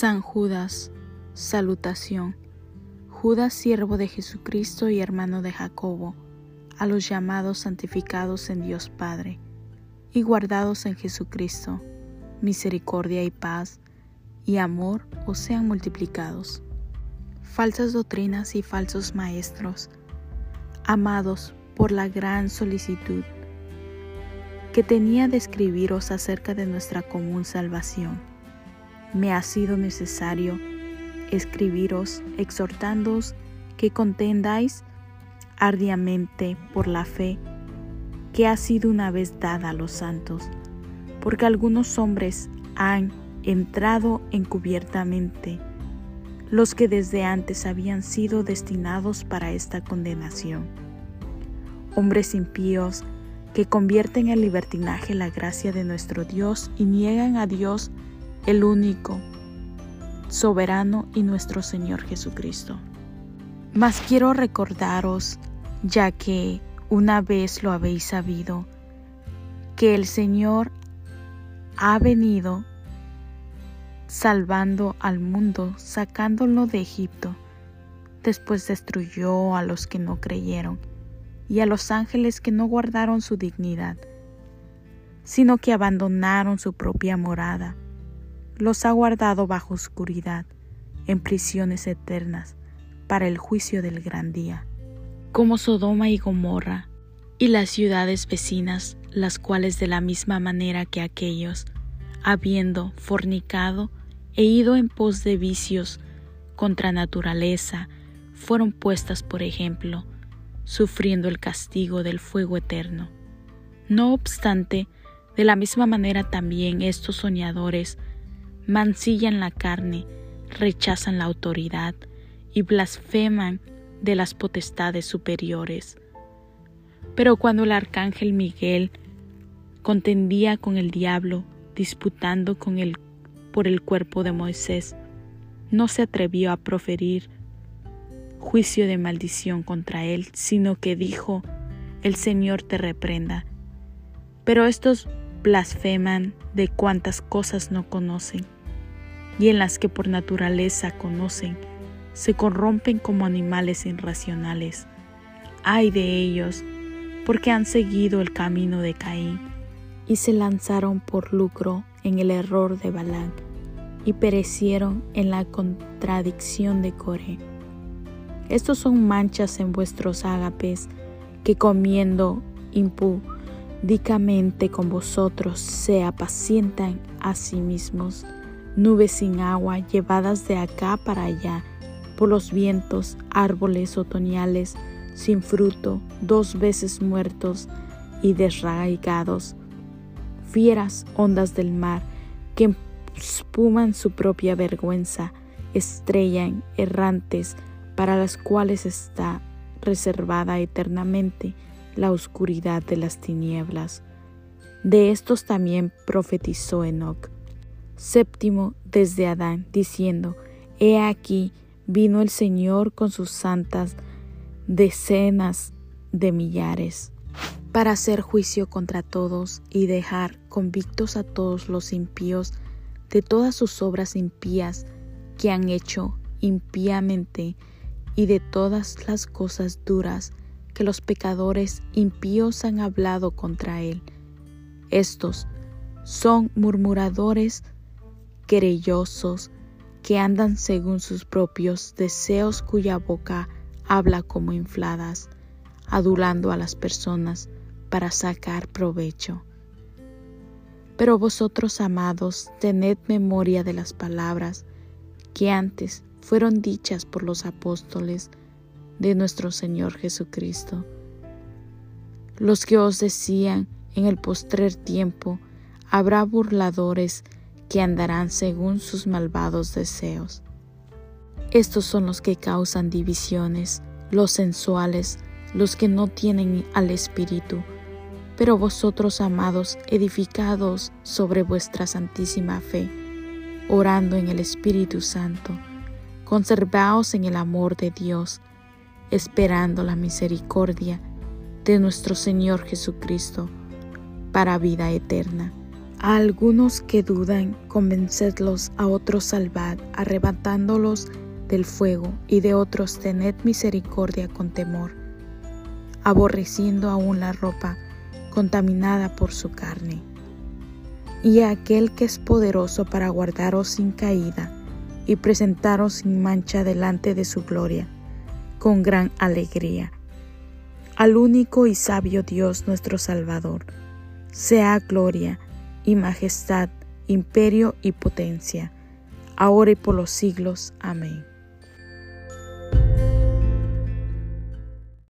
San Judas, salutación. Judas, siervo de Jesucristo y hermano de Jacobo, a los llamados santificados en Dios Padre y guardados en Jesucristo, misericordia y paz y amor os sean multiplicados. Falsas doctrinas y falsos maestros, amados por la gran solicitud que tenía de escribiros acerca de nuestra común salvación me ha sido necesario escribiros exhortándoos que contendáis ardiamente por la fe que ha sido una vez dada a los santos, porque algunos hombres han entrado encubiertamente, los que desde antes habían sido destinados para esta condenación. Hombres impíos que convierten en libertinaje la gracia de nuestro Dios y niegan a Dios el único, soberano y nuestro Señor Jesucristo. Mas quiero recordaros, ya que una vez lo habéis sabido, que el Señor ha venido salvando al mundo, sacándolo de Egipto. Después destruyó a los que no creyeron y a los ángeles que no guardaron su dignidad, sino que abandonaron su propia morada los ha guardado bajo oscuridad, en prisiones eternas, para el juicio del gran día. Como Sodoma y Gomorra, y las ciudades vecinas, las cuales de la misma manera que aquellos, habiendo fornicado e ido en pos de vicios contra naturaleza, fueron puestas por ejemplo, sufriendo el castigo del fuego eterno. No obstante, de la misma manera también estos soñadores mancillan la carne, rechazan la autoridad y blasfeman de las potestades superiores. Pero cuando el arcángel Miguel contendía con el diablo, disputando con él por el cuerpo de Moisés, no se atrevió a proferir juicio de maldición contra él, sino que dijo, el Señor te reprenda. Pero estos blasfeman de cuantas cosas no conocen y en las que por naturaleza conocen, se corrompen como animales irracionales. Ay de ellos, porque han seguido el camino de Caín y se lanzaron por lucro en el error de Balán y perecieron en la contradicción de Core. Estos son manchas en vuestros ágapes que comiendo impudicamente con vosotros se apacientan a sí mismos nubes sin agua llevadas de acá para allá por los vientos, árboles otoñales sin fruto, dos veces muertos y desraigados, fieras ondas del mar que espuman su propia vergüenza, estrellan errantes para las cuales está reservada eternamente la oscuridad de las tinieblas. De estos también profetizó Enoch séptimo desde Adán, diciendo, He aquí, vino el Señor con sus santas decenas de millares, para hacer juicio contra todos y dejar convictos a todos los impíos de todas sus obras impías que han hecho impíamente y de todas las cosas duras que los pecadores impíos han hablado contra él. Estos son murmuradores, querellosos, que andan según sus propios deseos cuya boca habla como infladas, adulando a las personas para sacar provecho. Pero vosotros, amados, tened memoria de las palabras que antes fueron dichas por los apóstoles de nuestro Señor Jesucristo, los que os decían en el postrer tiempo, habrá burladores que andarán según sus malvados deseos. Estos son los que causan divisiones, los sensuales, los que no tienen al Espíritu. Pero vosotros, amados, edificados sobre vuestra santísima fe, orando en el Espíritu Santo, conservaos en el amor de Dios, esperando la misericordia de nuestro Señor Jesucristo para vida eterna A algunos que dudan, convencedlos, a otros salvad, arrebatándolos del fuego, y de otros tened misericordia con temor, aborreciendo aún la ropa contaminada por su carne. Y a aquel que es poderoso para guardaros sin caída y presentaros sin mancha delante de su gloria, con gran alegría. Al único y sabio Dios nuestro Salvador, sea gloria, y majestad, imperio y potencia, ahora y por los siglos. Amén.